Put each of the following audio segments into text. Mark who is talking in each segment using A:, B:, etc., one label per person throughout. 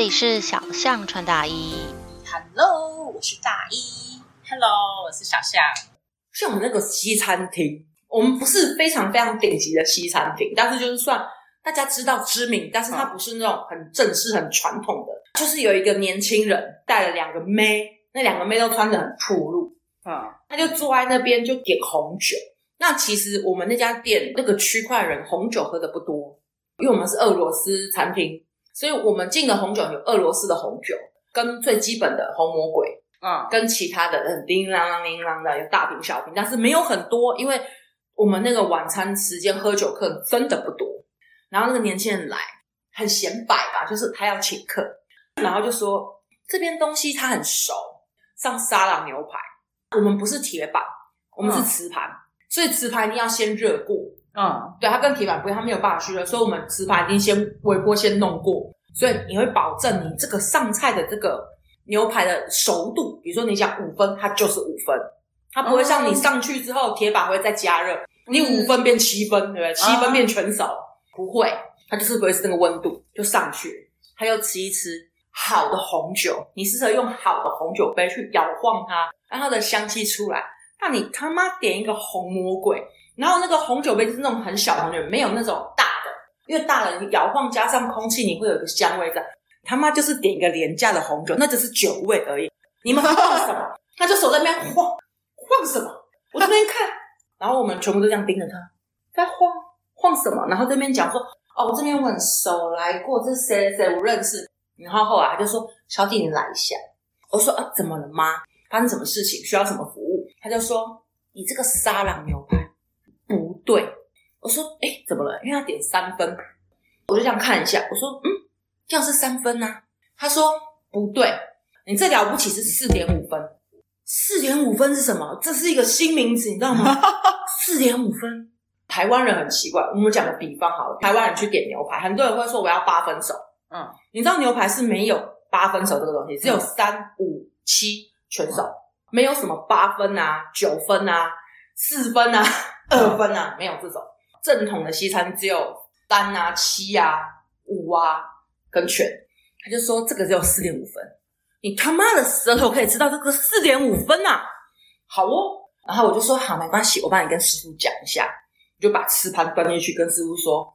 A: 里是小象穿大衣
B: ，Hello，我是大衣
C: ，Hello，我是小象。
B: 像我们那个西餐厅，我们不是非常非常顶级的西餐厅，但是就是算大家知道知名，但是它不是那种很正式、很传统的。就是有一个年轻人带了两个妹，那两个妹都穿的很暴露，啊，他就坐在那边就点红酒。那其实我们那家店那个区块人红酒喝的不多，因为我们是俄罗斯餐厅，所以我们进的红酒有俄罗斯的红酒，跟最基本的红魔鬼，嗯，跟其他的很叮啷啷叮啷的有大瓶小瓶，但是没有很多，因为我们那个晚餐时间喝酒客真的不多。然后那个年轻人来很显摆吧，就是他要请客，然后就说这边东西他很熟，上沙朗牛排，我们不是铁板，我们是瓷盘。嗯所以瓷盘一定要先热过，嗯，对，它跟铁板不一样，它没有办法去热，所以我们瓷盘一定先微波先弄过，所以你会保证你这个上菜的这个牛排的熟度，比如说你讲五分，它就是五分，它不会像你上去之后铁板会再加热，你五分变七分，对不对？七分变全熟，不会，它就是维持那个温度就上去，它又吃一吃好的红酒，你适合用好的红酒杯去摇晃它，让它的香气出来。那你他妈点一个红魔鬼，然后那个红酒杯就是那种很小的红酒，没有那种大的，因为大的你摇晃加上空气，你会有一个香味在。他妈就是点一个廉价的红酒，那只是酒味而已。你们晃什么？他就手在那边晃晃什么？我这边看，然后我们全部都这样盯着他，在晃晃什么？然后这边讲说，哦，我这边我很熟，来过，这是谁谁谁，我认识。然后后来他就说，小姐你来一下。我说啊，怎么了吗？发生什么事情？需要什么服务？他就说：“你这个沙朗牛排对。”我说：“诶，怎么了？”因为他点三分，我就这样看一下。我说：“嗯，这样是三分呐。”他说：“不对，你这了不起是四点五分。四点五分是什么？这是一个新名词，你知道吗？四点五分，台湾人很奇怪。我们讲个比方好了，台湾人去点牛排，很多人会说我要八分熟。嗯，你知道牛排是没有八分熟这个东西，只有三五七全熟。”没有什么八分啊、九分啊、四分啊、二分啊，没有这种正统的西餐只有单啊、七啊、五啊跟全。他就说这个只有四点五分，你他妈的舌头可以吃到这个四点五分啊？好哦，然后我就说好，没关系，我帮你跟师傅讲一下，我就把瓷盘端进去跟师傅说，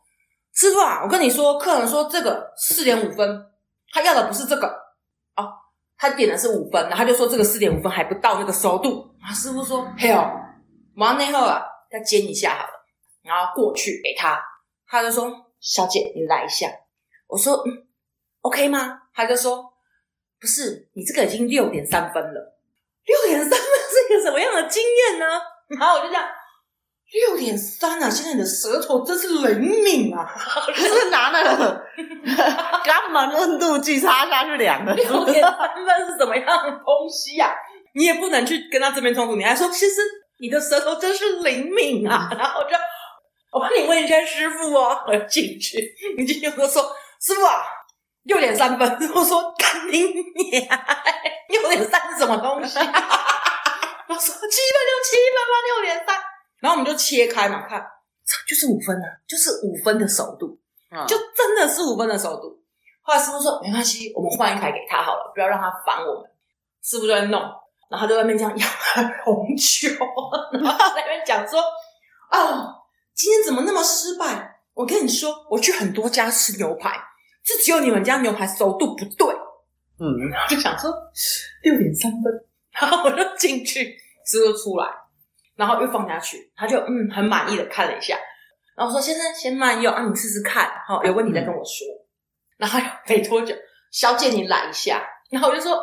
B: 师傅啊，我跟你说，客人说这个四点五分，他要的不是这个。他点的是五分，然后他就说这个四点五分还不到那个熟度。然后师傅说：“嘿哦，完了以后啊，再煎一下好了。”然后过去给他，他就说：“小姐，你来一下。”我说：“嗯，OK 吗？”他就说：“不是，你这个已经六点三分了。六点三分是一个什么样的经验呢？”然后我就这样。六点三啊！现在你的舌头真是灵敏啊！
C: 就是拿那个 肛门温度计插下去量的。
B: 六点三分是什么样的东西呀、啊？你也不能去跟他这边冲突，你还说其实你的舌头真是灵敏啊！然后我就我帮你问一下师傅哦，我要进去，你进去我就说师傅啊，六点三分。我说干你娘！六点三是什么东西？我说七分就七分吧，六点三。然后我们就切开嘛，看，就是五分啊，就是五分的熟度，嗯、就真的是五分的熟度。后来师傅说没关系，我们换一台给他好了，不要让他烦我们。师傅就在弄，然后就在外面这样摇红酒，然后在那边讲说：“哦，今天怎么那么失败？我跟你说，我去很多家吃牛排，就只有你们家牛排熟度不对。”嗯，就想说六点三分，然后我就进去，师傅出来。然后又放下去，他就嗯很满意的看了一下，然后说：“先生先慢用啊，你试试看，好，有问题再跟我说。嗯”然后没多久，小姐你来一下，然后我就说：“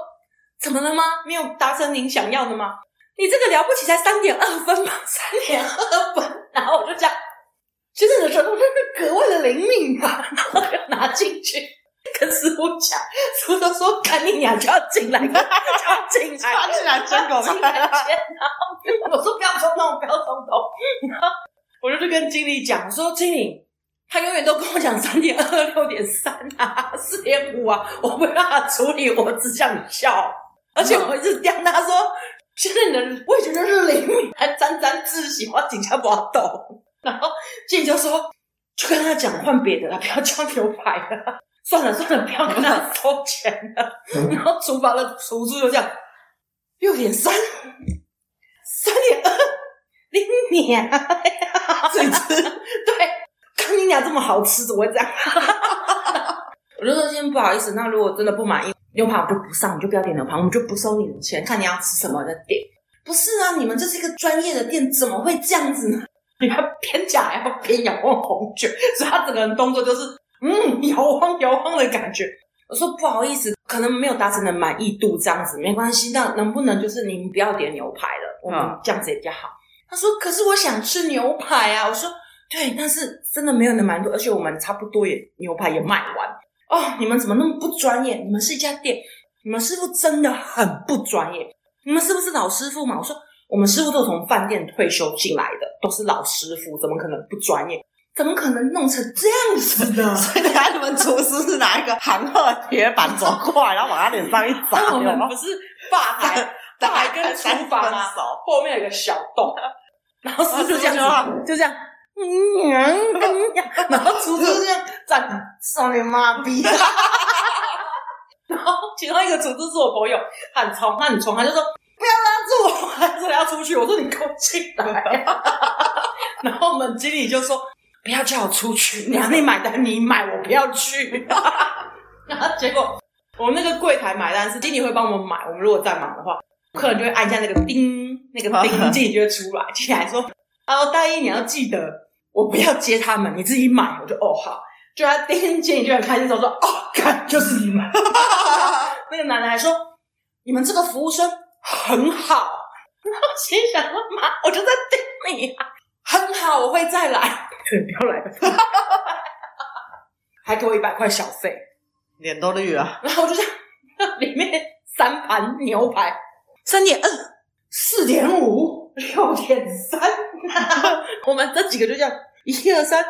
B: 怎么了吗？没有达成您想要的吗？你这个了不起才三点二分吧，三点二分。”然后我就讲：“先生的舌头真是格外的灵敏吧！”然后就拿进去。跟师傅讲，师傅都说：“赶紧娘就要进来，就要进来，抓进来真狗进来。”然后我说：“不要冲动，不要冲动。”然后我就去跟经理讲，我说：“经理，他永远都跟我讲三点二、六点三啊、四点五啊，我没办法处理，我只想笑。而且我一直刁他说：‘现在你的味觉就是灵敏，还沾沾自喜，我紧张不要抖。’然后经理就说：‘就跟他讲换别的了，不要叫牛排了。’算了算了，不要跟他收钱了。然后厨房的厨师就这样，六点三，三点二，你娘呀！这次对，看你俩这么好吃，怎么会这样？我就说今天不好意思，那如果真的不满意，牛排我就不上，你就不要点牛排，我们就不收你的钱，看你要吃什么的点。不是啊，你们这是一个专业的店，怎么会这样子呢？你要边讲还要边摇晃红酒，所以他整个人动作就是嗯摇晃摇晃的感觉。我说不好意思，可能没有达成的满意度，这样子没关系。那能不能就是你们不要点牛排了，我们这样子也比较好。他说可是我想吃牛排啊。我说对，但是真的没有那满意度，而且我们差不多也牛排也卖完。哦，你们怎么那么不专业？你们是一家店，你们师傅真的很不专业。你们是不是老师傅嘛？我说我们师傅都从饭店退休进来的，都是老师傅，怎么可能不专业？怎么可能弄成这样子呢？
C: 所以等下，你们厨师是拿一个韩鹤铁板走过来，然后往他脸上一砸。
B: 我们不是吧台，吧台 跟厨房啊，后面有一个小洞，然后师傅就这样，就这样，嗯，然后厨师就站上面妈逼。然后其中一个厨师是我朋友，他很冲，他很冲，他就说不要拉住我，他说要出去。我说你给我进来。然后我们经理就说不要叫我出去，你要你买单，你买我不要去。然后结果我们那个柜台买单是经理会帮我们买，我们如果再忙的话，客人就会按一下那个叮，那个叮，经理就会出来进来说：“哦，大一你要记得，我不要接他们，你自己买。”我就哦好。就他第一天接你就很开心，说：“ 哦，看就是你们。”那个男的还说：“你们这个服务生很好。”然后心想说：“妈，我就在盯你啊，很好，我会再来。”对，不要来了，还给我一百块小费，
C: 脸都绿了。
B: 然后我就这样，里面三盘牛排，三点二，四点五，六点三，我们这几个就这样，一二三。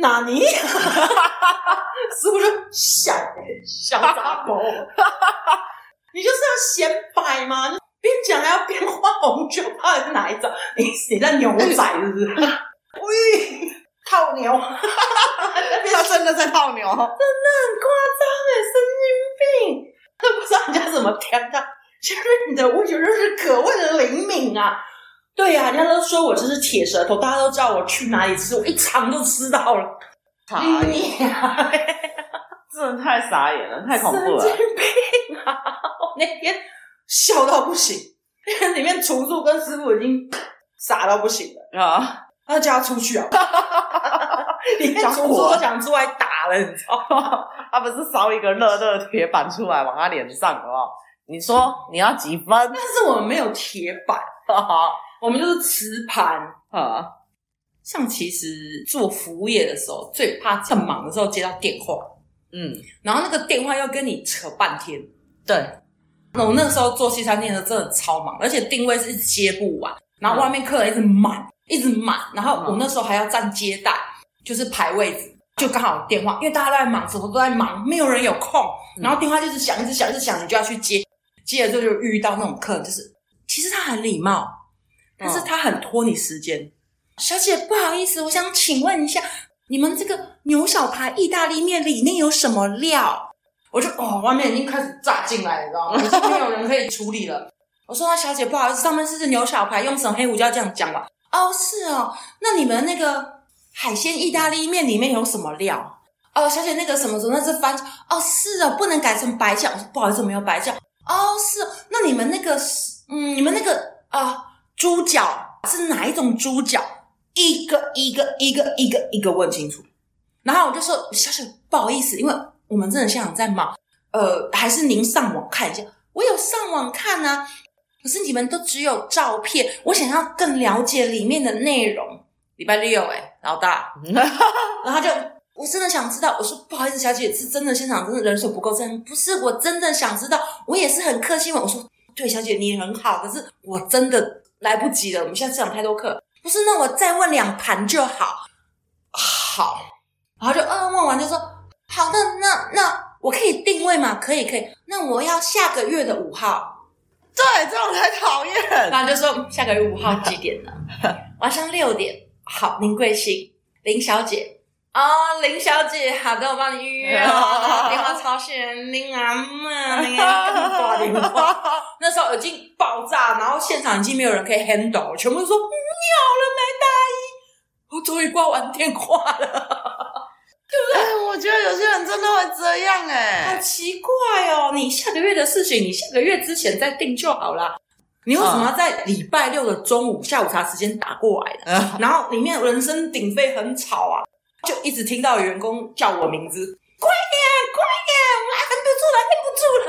B: 哪里？师傅就小小杂狗，你就是要显摆嘛，边讲还要边画红酒，到底是哪一种？你你在牛仔是不是？喂，泡牛，
C: 他真的在泡牛，真
B: 的很夸张哎，神经病！都不知道人家怎么填的，其实你的味觉就是可谓的灵敏啊。对呀、啊，人家都说我这是铁舌头，大家都知道我去哪里吃，我一尝就吃到了。
C: 傻眼，真的太傻眼了，太恐怖了。
B: 神经病啊！我那天笑到不行，因为里面厨助跟师傅已经傻到不行了啊！他叫他出去啊！里面厨助都想出来打了，你知道吗？
C: 他不是烧一个热热铁板出来往他脸上，好不好？你说你要几分？但
B: 是我们没有铁板。我们就是磁盘啊，像其实做服务业的时候，最怕趁忙的时候接到电话，嗯，然后那个电话要跟你扯半天，对。那我那个时候做西餐厅的真的超忙，而且定位是接不完，然后外面客人一直满，一直满，然后我那时候还要站接待，就是排位置，就刚好电话，因为大家都在忙，什么都在忙，没有人有空，然后电话就是响，一直响，一直响，你就要去接，接了之后就遇到那种客人，就是其实他很礼貌。但是他很拖你时间，哦、小姐不好意思，我想请问一下，你们这个牛小排意大利面里面有什么料？我就哦，外面已经开始炸进来了，你知道吗？已经没有人可以处理了。我说：“那小姐不好意思，上面是牛小排，用什么黑胡椒这样讲吧？”哦，是哦，那你们那个海鲜意大利面里面有什么料？哦，小姐那个什么什么那是番茄？哦，是哦，不能改成白酱。我说不好意思，没有白酱。哦，是哦，那你们那个是嗯，你们那个啊。呃猪脚是哪一种猪脚？一个一个一个一个一个问清楚。然后我就说：“小姐，不好意思，因为我们真的现场在忙，呃，还是您上网看一下。我有上网看啊，可是你们都只有照片，我想要更了解里面的内容。礼拜六，哎，老大，然后就我真的想知道。我说不好意思，小姐，是真的现场真的人手不够，真不是，我真的想知道。我也是很客气嘛，我说对，小姐你很好，可是我真的。”来不及了，我们现在市场太多课，不是？那我再问两盘就好，好，然后就嗯问完就说好的，那那我可以定位吗？可以可以，那我要下个月的五号，
C: 对，这种才讨厌。
B: 然后就说下个月五号几点呢？晚上六点。好，您贵姓？林小姐。啊，林小姐，好的，我帮你预约哦。电话超炫，林阿妈，你赶紧挂电话。那时候已经爆炸，然后现场已经没有人可以 handle，全部都说不要了，没大衣。我终于挂完电话了，对不对？
C: 哎，我觉得有些人真的会这样哎，
B: 好奇怪哦。你下个月的事情，你下个月之前再定就好了。你为什么要在礼拜六的中午下午茶时间打过来的？嗯、然后里面人声鼎沸，很吵啊。就一直听到员工叫我名字，快点，快点，我还忍不住了，忍不住了，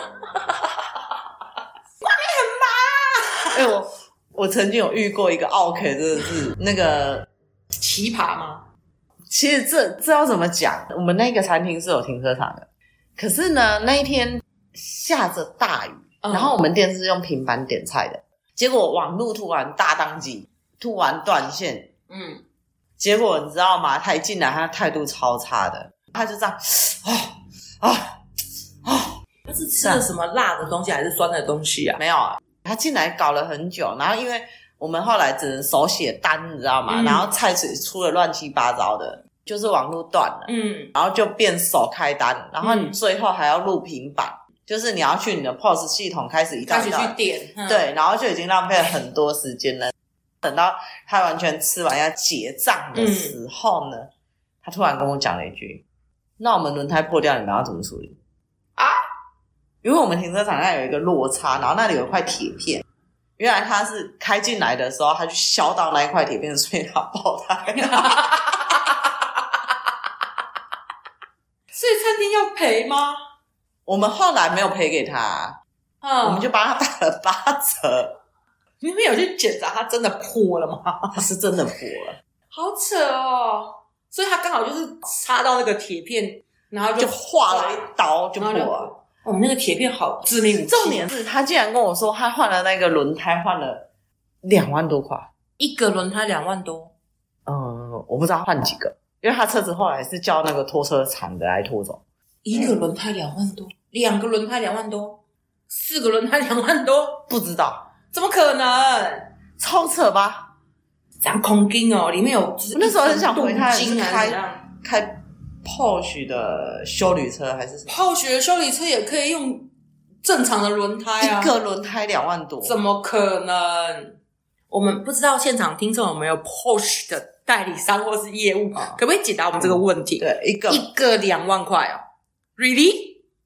B: 外面很忙。
C: 哎、欸，我我曾经有遇过一个 OK，，真的是那个
B: 奇葩吗？
C: 其实这这要怎么讲？我们那个餐厅是有停车场的，可是呢，那一天下着大雨，嗯、然后我们店是用平板点菜的，结果网路突然大当机，突然断线，嗯。结果你知道吗？他一进来，他态度超差的，他就这样，啊啊啊！
B: 他是吃了什么辣的东西还是酸的东西啊？
C: 没有啊，他进来搞了很久，然后因为我们后来只能手写单，你知道吗？嗯、然后菜水出了乱七八糟的，就是网络断了，嗯，然后就变手开单，然后你最后还要录平板，嗯、就是你要去你的 POS 系统开始一道一道
B: 开始去点，嗯、
C: 对，然后就已经浪费了很多时间了。等到他完全吃完要结账的时候呢，嗯、他突然跟我讲了一句：“那我们轮胎破掉，你们要怎么处理？”啊，因为我们停车场那有一个落差，然后那里有一块铁片，原来他是开进来的时候，他就削到那一块铁片，所以他爆胎。
B: 所以餐厅要赔吗？
C: 我们后来没有赔给他，嗯，我们就帮他打了八折。
B: 你们有去检查他真的破了吗？
C: 它是真的破了，
B: 好扯哦！所以他刚好就是插到那个铁片，然后就划了一刀就破了。哦，那个铁片好致命。
C: 重点是他竟然跟我说，他换了那个轮胎，换了两万多块，
B: 一个轮胎两万多。
C: 嗯，我不知道换几个，因为他车子后来是叫那个拖车厂的来拖走。
B: 一个轮胎两万多，两个轮胎两万多，四个轮胎两万多，
C: 不知道。
B: 怎么可能？
C: 超扯吧！
B: 讲空金哦，里面有。
C: 那时候很想回他，是开开 Porsche 的修旅车还是什么
B: ？Porsche 的修旅车也可以用正常的轮胎啊，
C: 一个轮胎两万多，
B: 怎么可能？我们不知道现场听众有没有 Porsche 的代理商或是业务，可不可以解答我们这个问题？
C: 对，一个
B: 一个两万块哦，Really？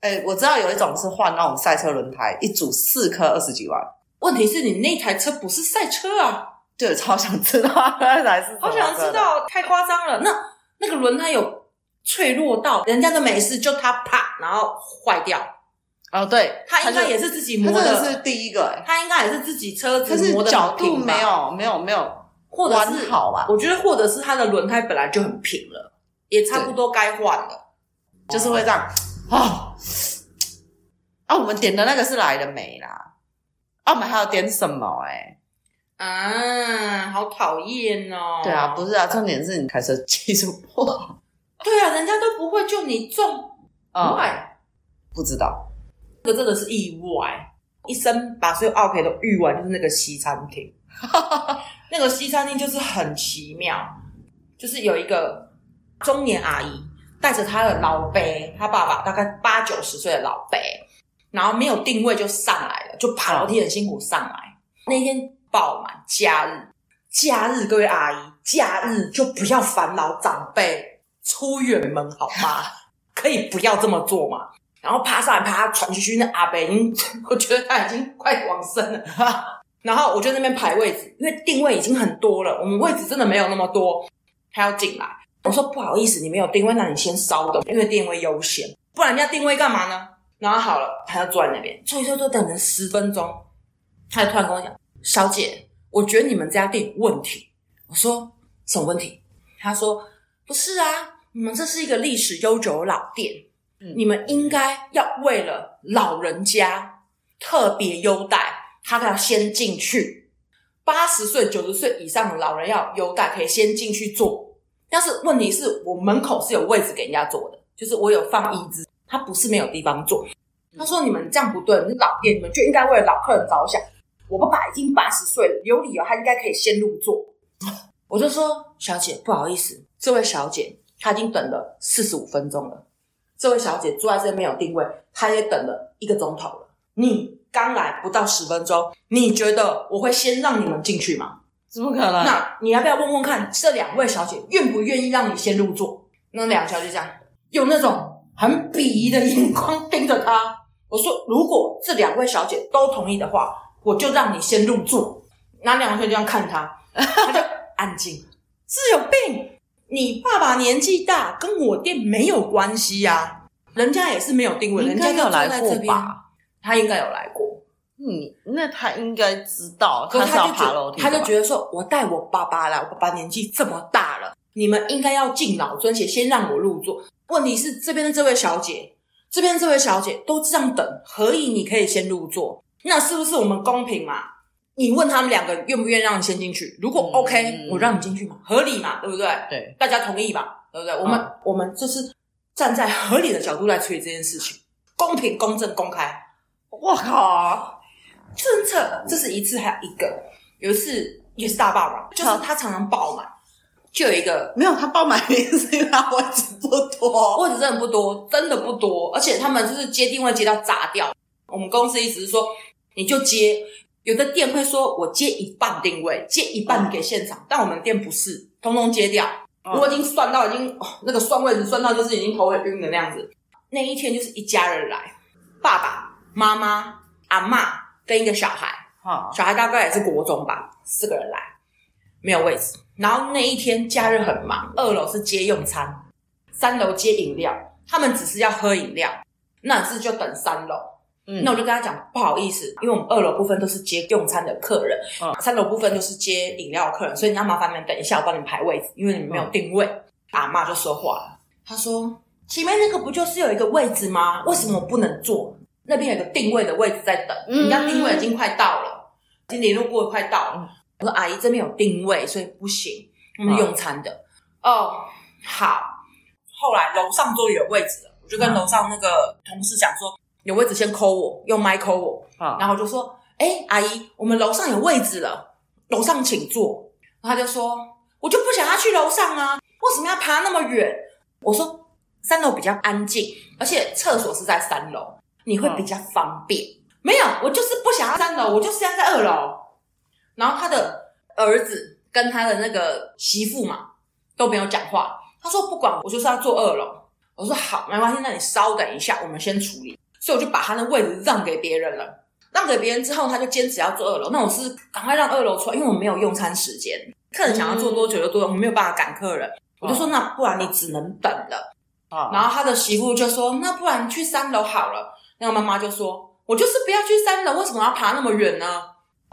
C: 哎，我知道有一种是换那种赛车轮胎，一组四颗二十几万。
B: 问题是你那台车不是赛车啊？
C: 对，超想知道 那台是。
B: 好想知道，太夸张了。那那个轮胎有脆弱到人家都没事，就它啪，然后坏掉。
C: 哦，对，
B: 他应该也是自己磨的。
C: 这是第一个，
B: 他应该也是自己车子磨的
C: 角度没有没有没有，
B: 或者是好吧？我觉得或者是他的轮胎本来就很平了，也差不多该换了，
C: 就是会这样啊啊！我们点的那个是来的没啦？啊，我们还要点什么、欸？哎，
B: 啊，好讨厌哦！
C: 对啊，不是啊，重点是你开车技术不好。
B: 对啊，人家都不会，就你中，意外、嗯、
C: 不知道，
B: 这个真的是意外。一生把所有奥 K 都遇完，就是那个西餐厅。那个西餐厅就是很奇妙，就是有一个中年阿姨带着她的老伯，她爸爸大概八九十岁的老伯。然后没有定位就上来了，就爬楼梯很辛苦上来。那天爆满假日，假日各位阿姨，假日就不要烦恼长辈出远门好吗？可以不要这么做嘛。然后爬上来，爬喘吁吁，那阿伯已经，我觉得他已经快往生了。然后我就在那边排位置，因为定位已经很多了，我们位置真的没有那么多，他要进来。我说不好意思，你没有定位，那你先稍等，因为定位优先，不然人家定位干嘛呢？然后好了，他就坐在那边，坐一坐，坐等了十分钟，他就突然跟我讲：“小姐，我觉得你们这家店有问题。”我说：“什么问题？”他说：“不是啊，你们这是一个历史悠久的老店，嗯、你们应该要为了老人家特别优待，他要先进去。八十岁、九十岁以上的老人要优待，可以先进去坐。但是问题是我门口是有位置给人家坐的，就是我有放椅子。”他不是没有地方坐，他说：“你们这样不对，你老店，你们就应该为了老客人着想。我爸爸已经八十岁了，有理由他应该可以先入座。”我就说：“小姐，不好意思，这位小姐，她已经等了四十五分钟了。这位小姐坐在这边没有定位，她也等了一个钟头了。你刚来不到十分钟，你觉得我会先让你们进去吗？
C: 怎么可能？
B: 那你要不要问问看，这两位小姐愿不愿意让你先入座？那两个小姐这样用那种很鄙夷的眼光盯着他。我说，如果这两位小姐都同意的话，我就让你先入座。那两个小姐这样看他，他就安静。是有病？你爸爸年纪大，跟我店没有关系呀、啊。人家也是没有定位，人家就坐在这边。他应该有来过。
C: 嗯，那他应该知道。
B: 可是他就觉
C: 得，
B: 他就觉得说，我带我爸爸来，我爸爸年纪这么大了，你们应该要敬老尊贤，先让我入座。问题是这边的这位小姐，这边这位小姐都这样等，何以你可以先入座？那是不是我们公平嘛？你问他们两个愿不愿意让你先进去？如果 OK，、嗯、我让你进去嘛，合理嘛，对不对？
C: 对，
B: 大家同意吧，对不对？我们、嗯、我们就是站在合理的角度来处理这件事情，公平、公正、公开。我靠，政策这是一次，还有一个有一次也是大爆嘛，就是他常常爆满，就有一个
C: 没有他爆满原因是因为他位置不多，
B: 位置真的不多，真的不多，而且他们就是接定位接到炸掉。我们公司一直是说，你就接。有的店会说，我接一半定位，接一半给现场，但我们店不是，通通接掉。我已经算到，已经哦，那个算位置算到就是已经头很晕的那样子。那一天就是一家人来，爸爸妈妈、阿妈跟一个小孩，小孩大概也是国中吧，四个人来，没有位置。然后那一天假日很忙，二楼是接用餐，三楼接饮料，他们只是要喝饮料，那是就等三楼。嗯，那我就跟他讲，不好意思，因为我们二楼部分都是接用餐的客人，嗯，三楼部分都是接饮料的客人，所以你要麻烦你们等一下，我帮你们排位置，因为你们没有定位。嗯、阿妈就说话了，她说：“前面那个不就是有一个位置吗？为什么我不能坐？那边有个定位的位置在等，人家定位已经快到了，已经联络过快到了。嗯”我说：“阿姨这边有定位，所以不行，我们用餐的。嗯”哦，好。后来楼上终于有位置了，我就跟楼上那个同事讲说。有位置先 call 我，用麦 call 我，啊、然后我就说：“哎、欸，阿姨，我们楼上有位置了，楼上请坐。”然后他就说：“我就不想要去楼上啊，为什么要爬那么远？”我说：“三楼比较安静，而且厕所是在三楼，你会比较方便。啊”没有，我就是不想要三楼，我就是要在二楼。然后他的儿子跟他的那个媳妇嘛都没有讲话。他说：“不管，我就是要坐二楼。”我说：“好，没关系，那你稍等一下，我们先处理。”所以我就把他的位置让给别人了，让给别人之后，他就坚持要坐二楼。那我是赶快让二楼出来，因为我没有用餐时间，客人想要坐多久就多久，我没有办法赶客人。我就说，那不然你只能等了。然后他的媳妇就说，那不然去三楼好了。那个妈妈就说，我就是不要去三楼，为什么要爬那么远呢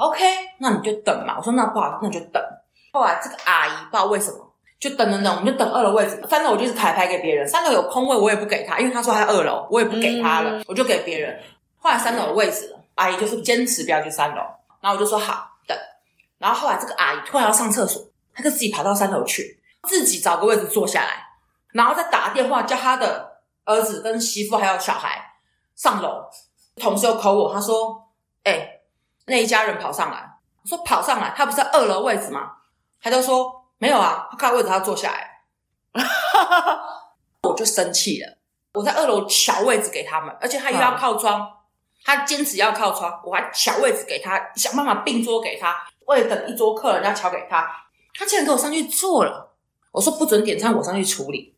B: ？OK，那你就等嘛。我说那不好，那你就等。后来这个阿姨不知道为什么。就等等等，我们就等二楼位置。三楼我就是排排给别人，三楼有空位我也不给他，因为他说他在二楼，我也不给他了，嗯、我就给别人。后来三楼有位置了，阿姨就是坚持不要去三楼，然后我就说好等。然后后来这个阿姨突然要上厕所，她就自己爬到三楼去，自己找个位置坐下来，然后再打电话叫她的儿子跟媳妇还有小孩上楼。同事又 call 我，她说：“哎、欸，那一家人跑上来。”我说：“跑上来，他不是在二楼位置吗？”他就说。没有啊，他看位置，他坐下来，我就生气了。我在二楼抢位置给他们，而且他又要靠窗，嗯、他坚持要靠窗，我还抢位置给他，想办法并桌给他，为了等一桌客人要抢给他，他竟然给我上去坐了。我说不准点餐，我上去处理。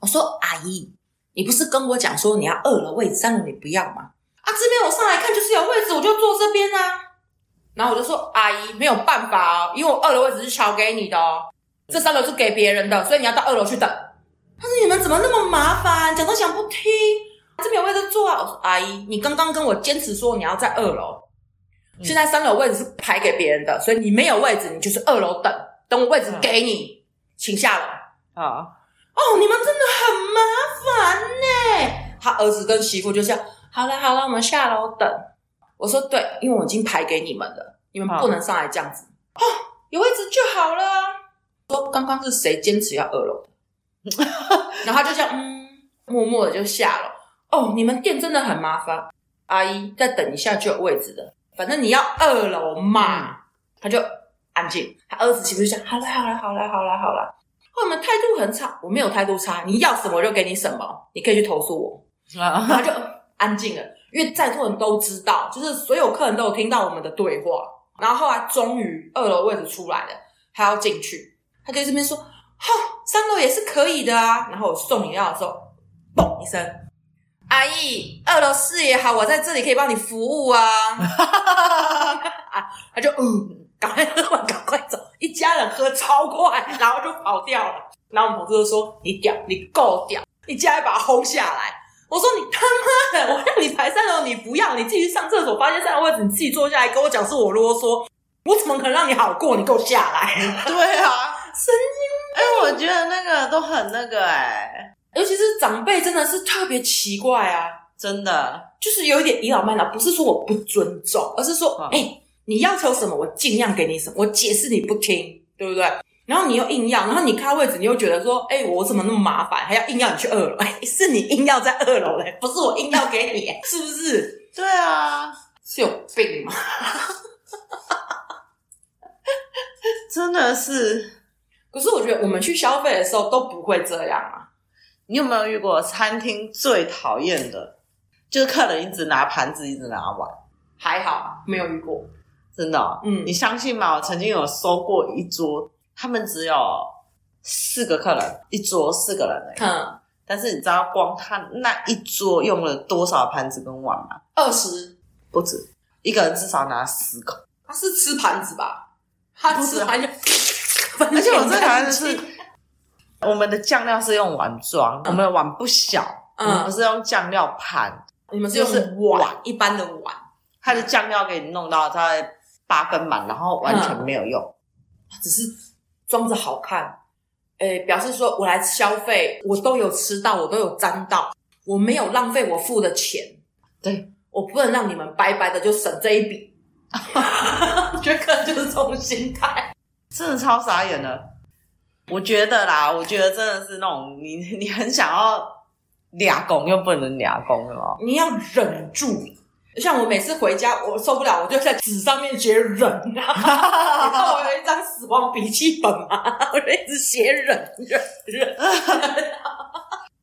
B: 我说阿姨，你不是跟我讲说你要二楼位置，三楼你不要吗？啊，这边我上来看就是有位置，我就坐这边啊。然后我就说阿姨没有办法哦，因为我二楼位置是抢给你的哦。这三楼是给别人的，所以你要到二楼去等。他说：“你们怎么那么麻烦，讲都讲不听？这边有位置坐啊！”我说：“阿姨，你刚刚跟我坚持说你要在二楼，嗯、现在三楼位置是排给别人的，所以你没有位置，你就是二楼等，等我位置给你，嗯、请下楼。”啊哦，你们真的很麻烦呢。他儿子跟媳妇就这样，好了好了，我们下楼等。我说：“对，因为我已经排给你们了，你们不能上来这样子。哦，有位置就好了。”说刚刚是谁坚持要二楼的？然后他就这样，嗯，默默的就下了。哦，你们店真的很麻烦，阿姨再等一下就有位置的。反正你要二楼嘛，他就安静。他儿子其实就讲，好了好了好了好了好了。哦，我们态度很差，我没有态度差，你要什么我就给你什么，你可以去投诉我。然后就安静了，因为在座人都知道，就是所有客人都有听到我们的对话。然后后来终于二楼位置出来了，他要进去，他就这边说：“哈，三楼也是可以的啊。”然后我送饮料的时候，嘣一声，阿姨，二楼视野好，我在这里可以帮你服务啊。啊，他就嗯，赶快喝完，赶快走。一家人喝超快，然后就跑掉了。然后我们同事就说：“你屌，你够屌，你竟然把他轰下来。”我说你他妈的！我让你排三楼，你不要，你自己去上厕所，发现三楼位置，你自己坐下来跟我讲是我啰嗦，我怎么可能让你好过？你给我下来！
C: 对啊，
B: 神经！
C: 哎、欸，我觉得那个都很那个哎、
B: 欸，尤其是长辈真的是特别奇怪啊，
C: 真的
B: 就是有一点倚老卖老，不是说我不尊重，而是说，哎、嗯欸，你要求什么，我尽量给你什么，我解释你不听，对不对？然后你又硬要，然后你开位置，你又觉得说，哎、欸，我怎么那么麻烦，还要硬要你去二楼？哎、欸，是你硬要在二楼嘞，不是我硬要给你，是不是？
C: 对啊，
B: 是有病吗？
C: 真的是。
B: 可是我觉得我们去消费的时候都不会这样啊。
C: 你有没有遇过餐厅最讨厌的，就是客人一直拿盘子，一直拿碗？
B: 还好，没有遇过。
C: 真的、哦？嗯，你相信吗？我曾经有收过一桌。他们只有四个客人，一桌四个人而已。
B: 嗯，
C: 但是你知道光他那一桌用了多少盘子跟碗吗？
B: 二十。
C: 不止，一个人至少拿十个。
B: 他是吃盘子吧？他吃盘子，
C: 而且我 最讨厌的是，我们的酱料是用碗装，嗯、我们的碗不小，嗯，我们是用酱料盘，
B: 你们是用碗一般的碗，
C: 他的酱料给你弄到大概八分满，然后完全没有用，
B: 嗯、只是。装着好看，诶，表示说我来消费，我都有吃到，我都有沾到，我没有浪费我付的钱。
C: 对，
B: 我不能让你们白白的就省这一笔。觉得可能就是这种心态，
C: 真的超傻眼的。我觉得啦，我觉得真的是那种你你很想要俩拱又不能俩拱的嘛，
B: 你要忍住。像我每次回家，我受不了，我就在纸上面写忍，你看我有一张死亡笔记本嘛，我就一直写忍忍忍，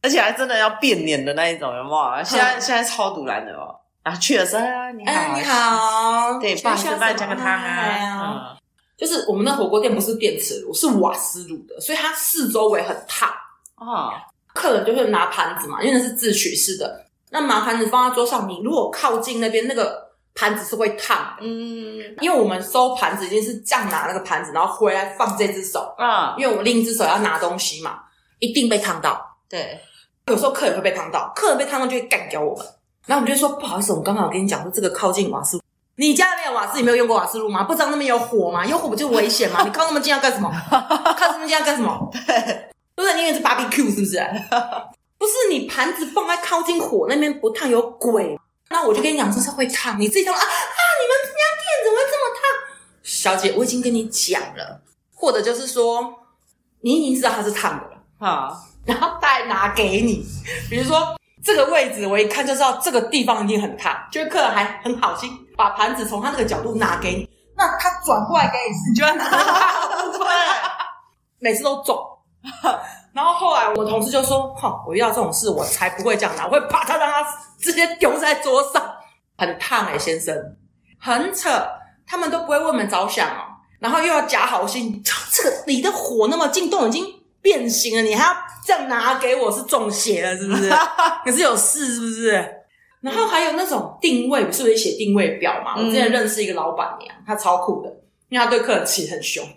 C: 而且还真的要变脸的那一种，有没有？现在现在超赌烂的哦。啊，去了，啊，你好，
B: 你好，
C: 对，不好意思，帮你加个汤啊。
B: 就是我们那火锅店不是电磁炉，是瓦斯炉的，所以它四周围很烫
C: 啊。
B: 客人就会拿盘子嘛，因为那是自取式的。那麻盘子放在桌上，你如果靠近那边，那个盘子是会烫的。
C: 嗯，
B: 因为我们收盘子已经是这样拿那个盘子，然后回来放这只手
C: 啊，
B: 因为我们另一只手要拿东西嘛，一定被烫到。
C: 对，
B: 有时候客人会被烫到，客人被烫到就会干掉我们。然后我们就说不好意思，我们刚刚有跟你讲说这个靠近瓦斯，你家没有瓦斯，你没有用过瓦斯炉吗？不知道那边有火吗？有火不就危险吗？你靠那么近要干什么？靠那么近要干什么？对，不是你以为是 BBQ 是不是？不是你盘子放在靠近火那边不烫有鬼？那我就跟你讲，这是会烫。你自己讲啊啊！你们这家店怎么会这么烫？小姐，我已经跟你讲了，或者就是说，你已经知道它是烫的了
C: 啊，
B: 然后再拿给你。比如说这个位置，我一看就知道这个地方一定很烫，就是客人还很好心把盘子从他那个角度拿给你，那他转过来给你，你就要拿 对，每次都中。然后后来我同事就说：“哼，我遇到这种事，我才不会这样拿，我会把它让它直接丢在桌上，很烫哎，先生，很扯，他们都不会为我们着想哦。然后又要假好心，这个离的火那么近，都已经变形了，你还要这样拿给我，是中邪了是不是？可是有事是不是？然后还有那种定位，不是有写定位表嘛？我之前认识一个老板娘，她超酷的，因为她对客人其实很凶。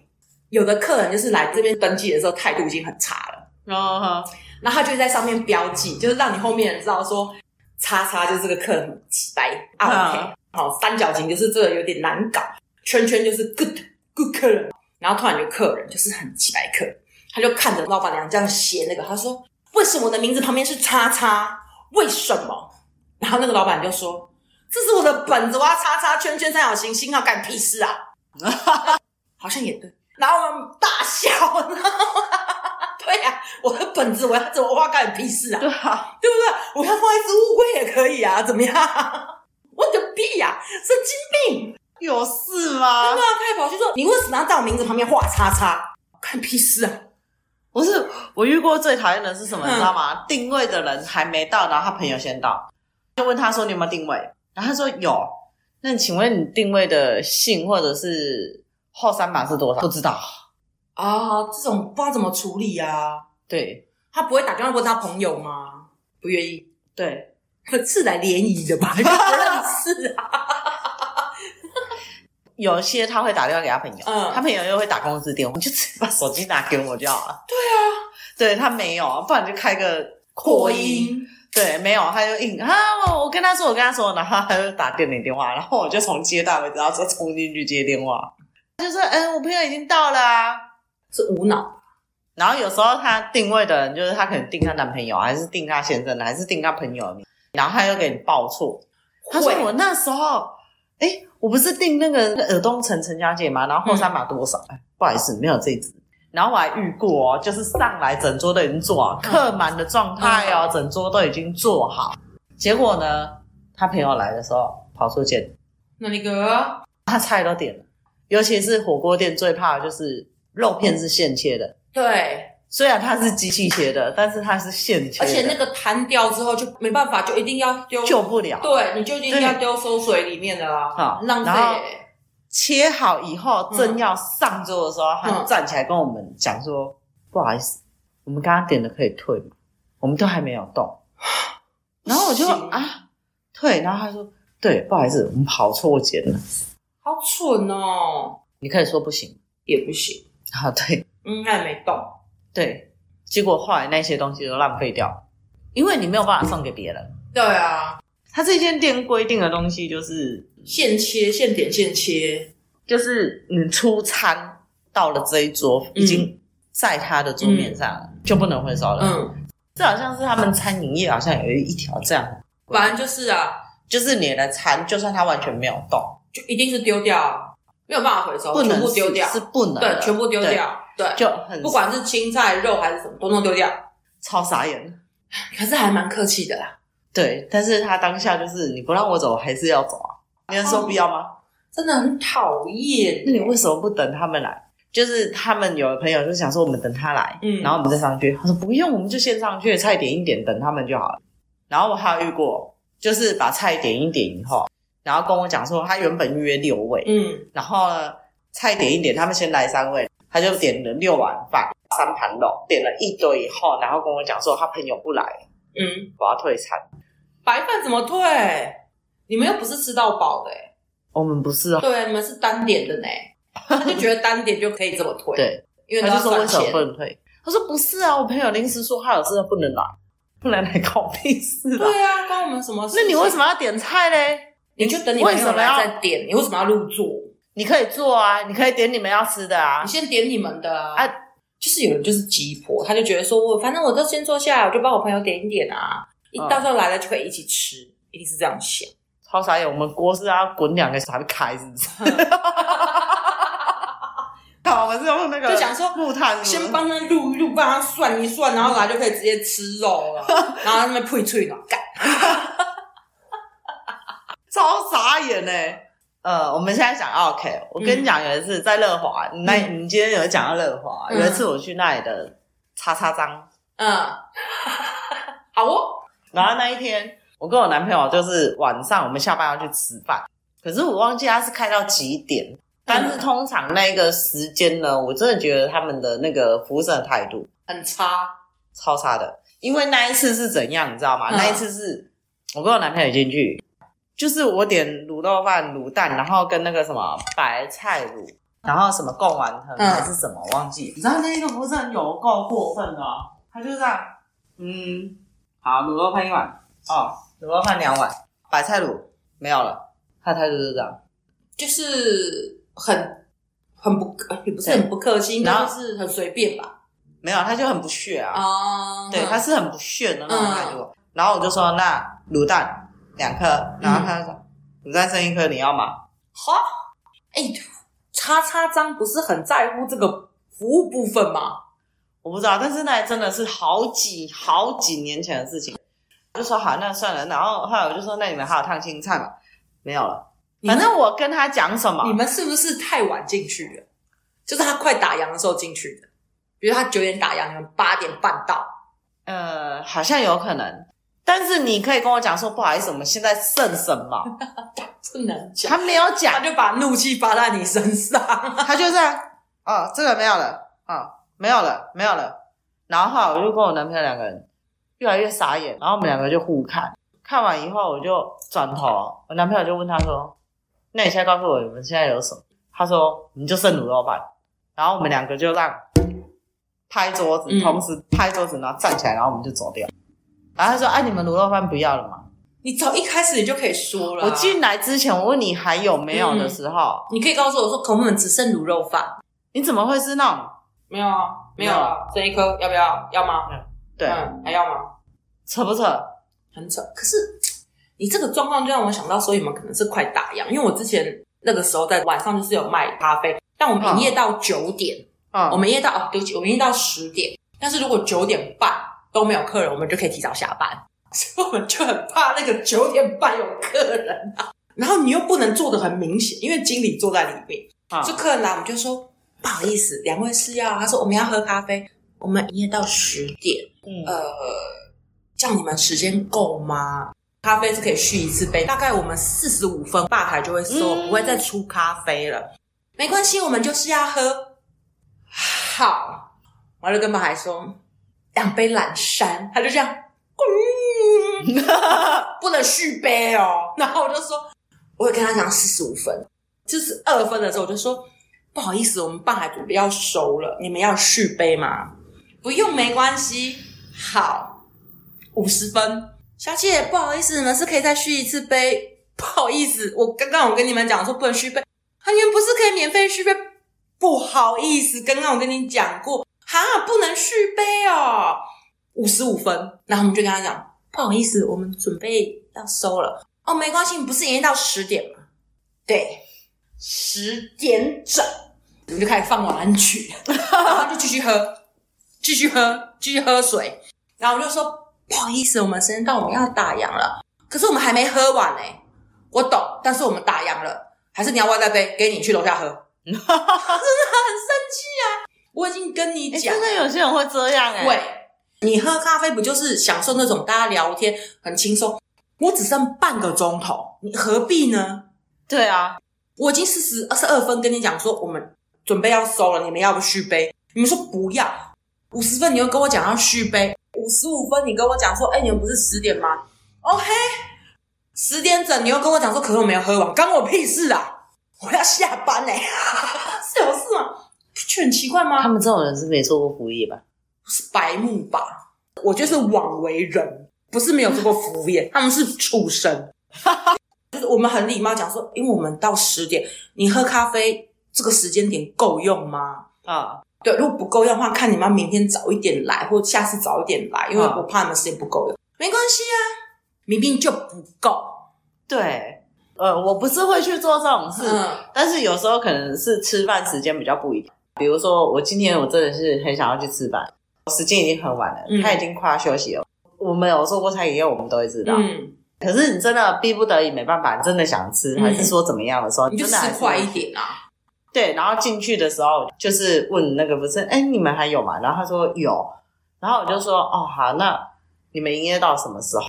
B: 有的客人就是来这边登记的时候态度已经很差了。”
C: 哦，
B: 然后他就在上面标记，就是让你后面人知道说，叉叉就是这个客人很机掰，OK，好，三角形就是这个有点难搞，圈圈就是 good good 客人，然后突然就客人就是很几百客，他就看着老板娘这样写那个，他说，为什么我的名字旁边是叉叉？为什么？然后那个老板就说，这是我的本子，我要叉叉圈圈三角形星号，干屁事啊？好像也对，然后我们大笑。对呀、啊，我的本子我要怎么画干你屁事啊？
C: 对啊，
B: 对不对？我要画一只乌龟也可以啊，怎么样？我的屁呀、啊，神经病，
C: 有事吗？
B: 对啊，他还跑去说，你为什么要在我名字旁边画叉叉？干屁事啊！
C: 不是，我遇过最讨厌的是什么，
B: 嗯、
C: 你知道吗？定位的人还没到，然后他朋友先到，就问他说：“你有没有定位？”然后他说：“有。”那请问你定位的姓或者是后三码是多少？不知道
B: 啊，这种不知道怎么处理啊？
C: 对，
B: 他不会打电话问他朋友吗？不愿意。
C: 对，
B: 是来联谊的吧？不认识啊。
C: 有些他会打电话给他朋友，
B: 嗯，
C: 他朋友又会打公司电话，你就直接把手机拿给我就好了。
B: 对啊，
C: 对他没有，不然就开个扩音。对，没有，他就硬啊！我跟他说，我跟他说，然后他就打店里电话，然后我就从接到位置，然后就冲进去接电话。他就说：“嗯，我朋友已经到了啊。”
B: 是无脑。
C: 然后有时候他定位的人，就是他可能定他男朋友，还是定他先生的，还是定他朋友的，然后他又给你报错。他说：“我那时候，哎，我不是定那个尔东城陈小姐吗？然后后三码多少？哎、嗯，不好意思，没有这一支。”然后我还遇过哦，就是上来整桌都已经做好，客满的状态哦，整桌都已经做好。结果呢，他朋友来的时候跑错间，
B: 那那个
C: 他菜都点了，尤其是火锅店最怕的就是肉片是现切的。
B: 对，
C: 虽然它是机器切的，但是它是现切的，
B: 而且那个弹掉之后就没办法，就一定要丢，
C: 救不了。
B: 对，你就一定要丢收水里面的啦，
C: 好
B: 浪费。
C: 切好以后，正要上桌的时候，嗯、他就站起来跟我们讲说：“嗯、不好意思，我们刚刚点的可以退吗？我们都还没有动。”然后我就啊，退。然后他说：“对，不好意思，我们跑错间了。”
B: 好蠢哦！
C: 你可以说不行，
B: 也不行。
C: 啊，对，
B: 嗯，他也没动。
C: 对，结果后来那些东西都浪费掉，因为你没有办法送给别人。
B: 对啊，
C: 他这间店规定的东西就是。
B: 现切现点现切，
C: 就是你出餐到了这一桌，嗯、已经在他的桌面上、嗯、就不能回收了。嗯，这好像是他们餐饮业好像有一条这样。
B: 反正就是啊，
C: 就是你的餐，就算他完全没有动，
B: 就一定是丢掉，没有办法回收，不能全部丢掉，
C: 是不能
B: 对，全部丢掉，对，
C: 对就很
B: 不管是青菜肉还是什么，都弄丢掉，
C: 超傻眼。
B: 可是还蛮客气的啦，
C: 对，但是他当下就是你不让我走，还是要走啊。你能说不要吗？
B: 真的很讨厌。
C: 那你为什么不等他们来？就是他们有的朋友就想说，我们等他来，嗯，然后我们再上去。他说不用，我们就先上去，菜点一点，等他们就好了。然后我还有遇过，就是把菜点一点以后，然后跟我讲说，他原本预约六位，嗯，然后，菜点一点，他们先来三位，他就点了六碗饭、三盘肉，点了一堆以后，然后跟我讲说他朋友不来，嗯，我要退餐。
B: 白饭怎么退？你们又不是吃到饱的、欸，
C: 我们不是哦。
B: 对，你们是单点的呢，他就觉得单点就可以这么退。
C: 对，
B: 因为
C: 他就说为什么不能退？他说不是啊，我朋友临时说他有事不能来，不能来搞屁事啊。
B: 对啊，关我们什么事？
C: 那你为什么要点菜嘞？
B: 你就等你朋友来再点。你为什么要入座？
C: 你可以坐啊，你可以点你们要吃的啊。
B: 你先点你们的啊。啊就是有人就是鸡婆，他就觉得说我反正我都先坐下来，我就帮我朋友点一点啊，一到时候来了就可以一起吃，嗯、一定是这样想。
C: 超傻眼，我们锅是要滚两个才会开，是不是？好，我们是用那个，
B: 就想说木炭，先帮他录一录，帮他涮一涮，然后来就可以直接吃肉了，然后那边配脆呢，干，
C: 超傻眼呢。呃，我们现在讲 OK，我跟你讲，有一次在乐华，那你今天有讲到乐华，有一次我去那里的叉叉张，嗯，
B: 好哦，
C: 然后那一天。我跟我男朋友就是晚上我们下班要去吃饭，可是我忘记他是开到几点。但是通常那个时间呢，我真的觉得他们的那个服务生的态度
B: 很差，
C: 超差的。因为那一次是怎样，你知道吗？嗯、那一次是我跟我男朋友进去，就是我点卤肉饭、卤蛋，然后跟那个什么白菜卤，然后什么贡丸汤还是什么，我忘记。你知道那个服务生有够过分的，他就这样，嗯，好，卤肉饭一碗，哦。卤肉饭两碗，白菜卤没有了。他态度就是这样，
B: 就是很很不，也不是很不客气，然后是很随便吧？
C: 没有，他就很不屑啊。
B: 哦，
C: 对，他是很不屑的那种态度。然后我就说：“那卤蛋两颗。”然后他就说：“你再剩一颗，你要吗？”
B: 哈，哎，叉叉张不是很在乎这个服务部分吗？
C: 我不知道，但是那真的是好几好几年前的事情。就说好，那算了。然后后来我就说，那你们还有烫青菜吗？没有了。反正我跟他讲什么，
B: 你们是不是太晚进去了？就是他快打烊的时候进去的。比如他九点打烊，你们八点半到。
C: 呃，好像有可能，但是你可以跟我讲说，不好意思，我们现在剩什么？
B: 不能讲，
C: 他没有讲，
B: 他就把怒气发在你身上，
C: 他就这样，哦，这个没有了，哦，没有了，没有了。然后我就跟我男朋友两个人越来越傻眼，然后我们两个就互看，看完以后我就转头，我男朋友就问他说：“那你现在告诉我，你们现在有什么？”他说：“你就剩卤肉饭。”然后我们两个就让拍桌子，同时拍桌子，然后站起来，然后我们就走掉。然后他说：“哎，你们卤肉饭不要了吗？”
B: 你早一开始你就可以说了。
C: 我进来之前，我问你还有没有的时候，
B: 你可以告诉我说：“可我们只剩卤肉饭。”
C: 你怎么会是那种？
B: 没有啊，没有啊，这一颗要不要？要吗？
C: 对，
B: 还要吗？
C: 扯不扯？
B: 很扯。可是你这个状况就让我想到，所以你们可能是快打烊，因为我之前那个时候在晚上就是有卖咖啡，但我们营业到九点，嗯，我们营业到哦，对不起，我们营业到十点。但是如果九点半都没有客人，我们就可以提早下班，所以我们就很怕那个九点半有客人啊。然后你又不能做的很明显，因为经理坐在里面，就客人来我们就说。不好意思，两位是要？他说我们要喝咖啡，我们营业到十点。嗯，呃，这样你们时间够吗？咖啡是可以续一次杯，大概我们四十五分吧台就会收，嗯、不会再出咖啡了。没关系，我们就是要喝。好，我就跟吧台说两杯蓝山，他就这样，嗯，不能续杯哦。然后我就说，我会跟他讲四十五分，就是二分的时候，我就说。不好意思，我们棒海准备要收了，你们要续杯吗？不用，没关系。好，五十分，小姐，不好意思，你们是可以再续一次杯。不好意思，我刚刚我跟你们讲说不能续杯，他们不是可以免费续杯？不好意思，刚刚我跟你讲过，哈，不能续杯哦。五十五分，然后我们就跟他讲，不好意思，我们准备要收了。哦，没关系，不是营业到十点吗？对，十点整。我们就开始放晚安曲，然后就继续喝，继续喝，继续喝水。然后我就说：“不好意思，我们时间到，我们要打烊了。可是我们还没喝完呢。我懂，但是我们打烊了，还是你要外带杯给你去楼下喝？真的很生气啊！我已经跟你讲，
C: 真的有些人会这样哎。
B: 喂，你喝咖啡不就是享受那种大家聊天很轻松？我只剩半个钟头，你何必呢？
C: 对啊，
B: 我已经四十二十二分跟你讲说我们。准备要收了，你们要不续杯？你们说不要。五十分，你又跟我讲要续杯。五十五分，你跟我讲说，哎，你们不是十点吗？OK，十点整，你又跟我讲说，可是我没有喝完，关我屁事啊！我要下班嘞，是有事吗？就很奇怪吗？
C: 他们这种人是没做过服务业吧？
B: 不是白目吧？我就是枉为人，不是没有做过服务业，他们是畜生。就是我们很礼貌讲说，因为我们到十点，你喝咖啡。这个时间点够用吗？啊，对，如果不够用的话，看你们明天早一点来，或下次早一点来，因为我怕你们时间不够用。没关系啊，明明就不够。
C: 对，呃，我不是会去做这种事，嗯，但是有时候可能是吃饭时间比较不一样。比如说，我今天我真的是很想要去吃饭，时间已经很晚了，嗯，他已经快要休息了。我们有做过餐饮业，我们都会知道。嗯，可是你真的逼不得已，没办法，你真的想吃，还是说怎么样的时候，
B: 你就吃快一点啊。
C: 对，然后进去的时候就是问那个不是，哎，你们还有吗？然后他说有，然后我就说，哦，好，那你们营业到什么时候？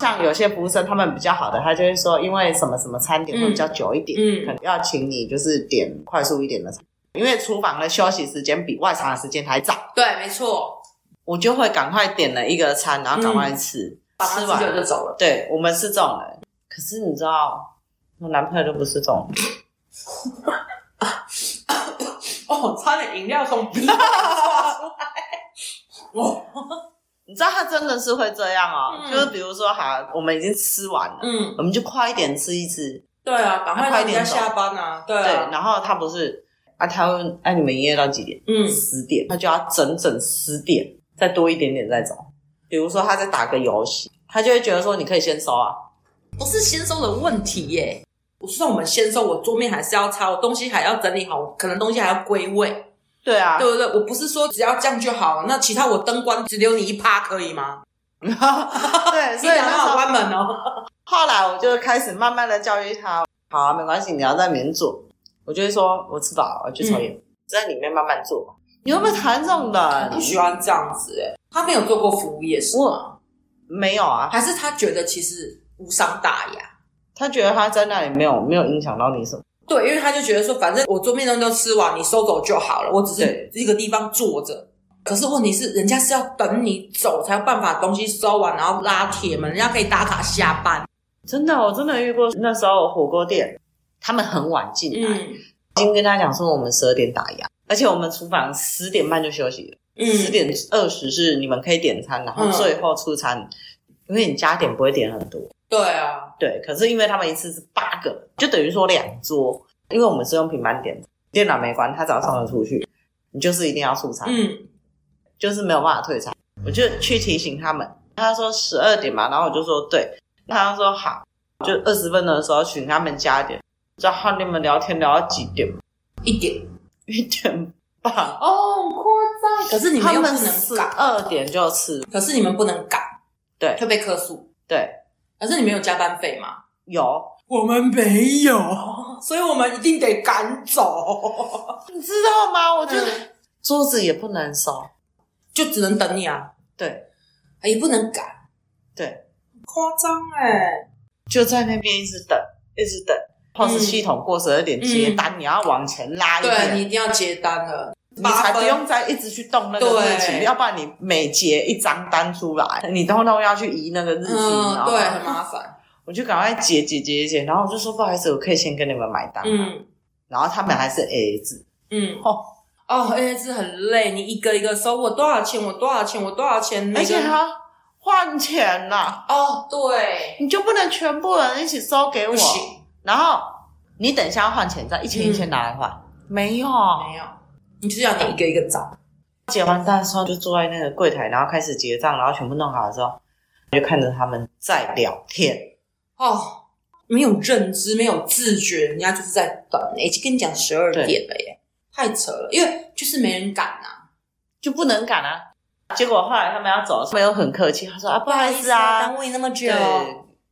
C: 像有些服务生他们比较好的，他就会说，因为什么什么餐点会比较久一点，嗯，可能要请你就是点快速一点的餐，因为厨房的休息时间比外场的时间还早。
B: 对，没错，
C: 我就会赶快点了一个餐，然后赶快吃，
B: 嗯、吃完就走了。
C: 对，我们是这种人，可是你知道，我男朋友就不是这种人。
B: 哦，差点饮料从鼻子里出来。
C: 哦，你知道他真的是会这样哦，嗯、就是比如说，好，我们已经吃完了，嗯，我们就快一点吃一吃。
B: 对啊，赶快快点下班啊。对啊，对，
C: 然后他不是啊，他问，哎、啊，你们营业到几点？嗯，十点，他就要整整十点，再多一点点再走。比如说，他在打个游戏，他就会觉得说，你可以先收啊，
B: 不是先收的问题耶。我说我们先收，我桌面还是要擦，我东西还要整理好，可能东西还要归位。
C: 对啊，
B: 对不对？我不是说只要这样就好，那其他我灯关只留你一趴可以吗？
C: 对，所以很好关门哦。后来我就开始慢慢的教育他，好啊，没关系，你要在里面做。我就会说，我知道，我去抽烟，在里面慢慢做。你会不会讨厌这种的？
B: 不喜欢这样子哎。他没有做过服务业是
C: 吗？没有啊，
B: 还是他觉得其实无伤大雅？
C: 他觉得他在那里没有没有影响到你什么？
B: 对，因为他就觉得说，反正我桌面东西都吃完，你收走就好了，我只是一个地方坐着。可是问题是，人家是要等你走才有办法东西收完，然后拉铁门，人家可以打卡下班。
C: 真的，我真的遇过那时候火锅店，他们很晚进来，已经、嗯、跟他讲说我们十二点打烊，而且我们厨房十点半就休息了。十、嗯、点二十是你们可以点餐，然后最后出餐，嗯、因为你加点不会点很多。
B: 对啊，
C: 对。可是因为他们一次是八个，就等于说两桌，因为我们是用平板点，电脑没关，他只要送了出去，你就是一定要出餐，嗯，就是没有办法退餐。我就去提醒他们，他说十二点嘛，然后我就说对。他说好，就二十分的时候请他们加点，然后你们聊天聊到几点？
B: 一点，
C: 一点半。
B: 哦，夸张！可是你们又不能赶，
C: 二点就吃。
B: 可是你们不能赶，
C: 对，
B: 会被客诉。
C: 对，
B: 可是你们有加班费吗？
C: 有，
B: 我们没有，所以我们一定得赶走。
C: 你知道吗？我觉得桌子也不能收，
B: 就只能等你啊。
C: 对，
B: 也不能赶。
C: 对。
B: 夸张哎！
C: 就在那边一直等，一直等。POS 系统过十二点接单，嗯、你要往前拉一点。
B: 对，你一定要接单了，
C: 你才不用再一直去动那个日期。要不然你每结一张单出来，你通通要去移那个日期，
B: 嗯、对，很麻烦。
C: 我就赶快结结结结，然后我就说不好意思，我可以先跟你们买单吗？嗯。然后他们还是 AA 制。
B: 嗯。哦哦，AA 制很累，你一个一个收，我多少钱？我多少钱？我多少钱？
C: 而且他。换钱呐！
B: 哦，对，
C: 你就不能全部人一起收给我？不行。然后你等一下要换钱，再一千一千拿来换。没有，
B: 没有，你就是要你一个一个找。
C: 结完单之后就坐在那个柜台，然后开始结账，然后全部弄好的时候，就看着他们在聊天。
B: 哦，没有认知，没有自觉，人家就是在等。已经跟你讲十二点了耶，太扯了，因为就是没人赶啊，
C: 就不能赶啊。结果后来他们要走，没有很客气，他说啊，不好意思啊，
B: 耽误你那么久，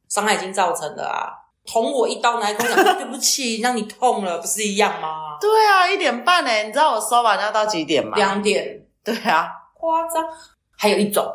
B: 伤害已经造成了啊，捅我一刀，来跟我讲对不起，让你痛了，不是一样吗？
C: 对啊，一点半呢，你知道我收完要到几点吗？
B: 两点。
C: 对啊，
B: 夸张。还有一种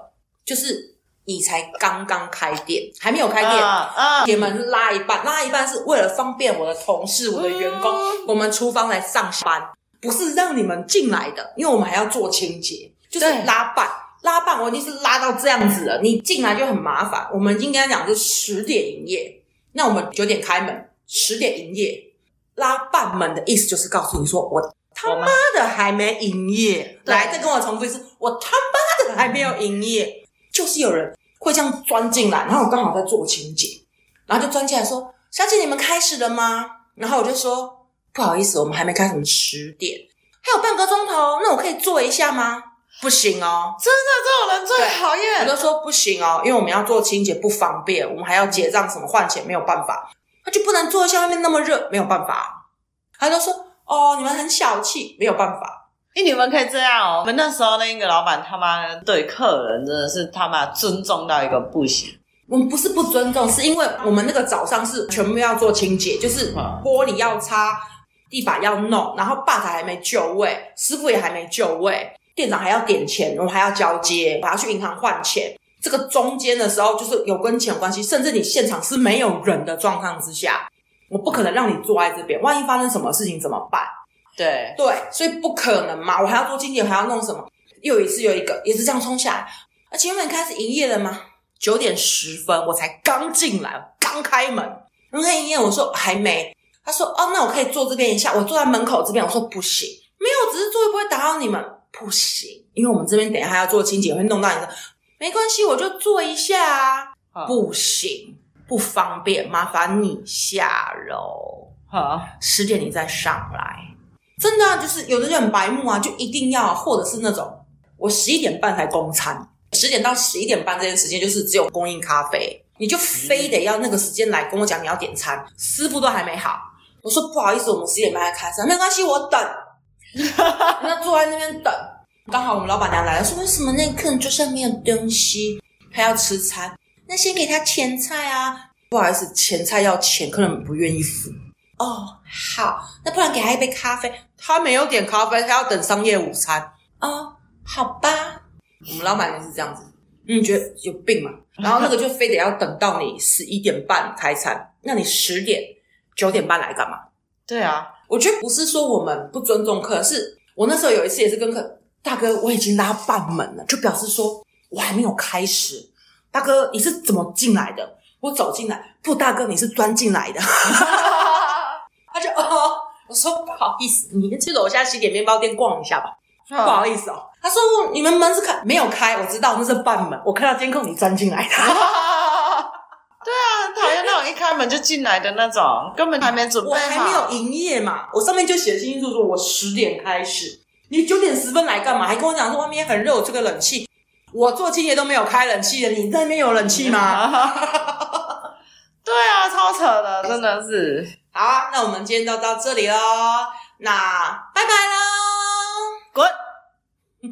B: 就是你才刚刚开店，还没有开店，啊，铁门拉一半，拉一半是为了方便我的同事、我的员工，我们厨房来上班，不是让你们进来的，因为我们还要做清洁。就是拉半，拉半，我已经是拉到这样子了。你进来就很麻烦。我们应该讲是十点营业，那我们九点开门，十点营业。拉半门的意思就是告诉你说，我他妈的还没营业。对来，再跟我重复一次，我他妈的还没有营业。就是有人会这样钻进来，然后我刚好在做清洁，然后就钻进来说：“小姐，你们开始了吗？”然后我就说：“不好意思，我们还没开始，我们十点，还有半个钟头，那我可以坐一下吗？”不行哦，
C: 真的这种人最讨厌。
B: 我都说不行哦，因为我们要做清洁不方便，我们还要结账什么换钱没有办法，他就不能坐像外面那么热，没有办法。他都说哦，你们很小气，没有办法。
C: 哎，你们可以这样哦。我们那时候那个老板他妈对客人真的是他妈尊重到一个不行。
B: 我们不是不尊重，是因为我们那个早上是全部要做清洁，就是玻璃要擦，地板要弄，然后吧台还没就位，师傅也还没就位。店长还要点钱，我们还要交接，我还要去银行换钱。这个中间的时候，就是有跟钱有关系，甚至你现场是没有人的状况之下，我不可能让你坐在这边。万一发生什么事情怎么办？
C: 对
B: 对，所以不可能嘛。我还要做清洁，还要弄什么？又一次又一个，也是这样冲下来。而请问开始营业了吗？九点十分，我才刚进来，刚开门。刚开营业，我说还没。他说哦，那我可以坐这边一下。我坐在门口这边，我说不行，没有，只是座位不会打扰你们。不行，因为我们这边等一下要做清洁，会弄到你的。没关系，我就坐一下啊。不行，不方便，麻烦你下楼。好，十点你再上来。真的啊，就是有的人很白目啊，就一定要，或者是那种我十一点半才供餐，十点到十一点半这段时间就是只有供应咖啡，你就非得要那个时间来跟我讲你要点餐，师傅都还没好。我说不好意思，我们十点半才开餐，没关系，我等。那坐在那边等，刚好我们老板娘来了，说为什么那客人桌上没有东西，他要吃餐？那先给他前菜啊。不好意思，前菜要钱，客人不愿意付。哦，好，那不然给他一杯咖啡。他没有点咖啡，他要等商业午餐。哦，好吧。我们老板就是这样子，你觉得有病吗？然后那个就非得要等到你十一点半开餐，那你十点九点半来干嘛？
C: 对啊，
B: 我觉得不是说我们不尊重客，是我那时候有一次也是跟客大哥，我已经拉半门了，就表示说我还没有开始。大哥，你是怎么进来的？我走进来，不，大哥，你是钻进来的。他就哦，我说不好意思，你去楼下西点面包店逛一下吧。不好意思哦，他说你们门是开没有开，我知道那是半门，我看到监控你钻进来的。
C: 讨厌那种一开门就进来的那种，根本还没准备好，
B: 我还没有营业嘛，我上面就写清清楚楚我十点开始，你九点十分来干嘛？还跟我讲说外面很热，我这个冷气，我做清洁都没有开冷气的，你在那边有冷气吗？
C: 对啊，超扯的，真的是。
B: 好啊，那我们今天就到这里喽，那拜拜喽。滚！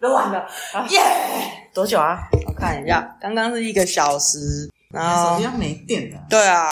B: 都完了，耶、yeah!！
C: 多久啊？
B: 我看一下，刚刚是一个小时，然
C: 后手机要没电了。
B: 对啊。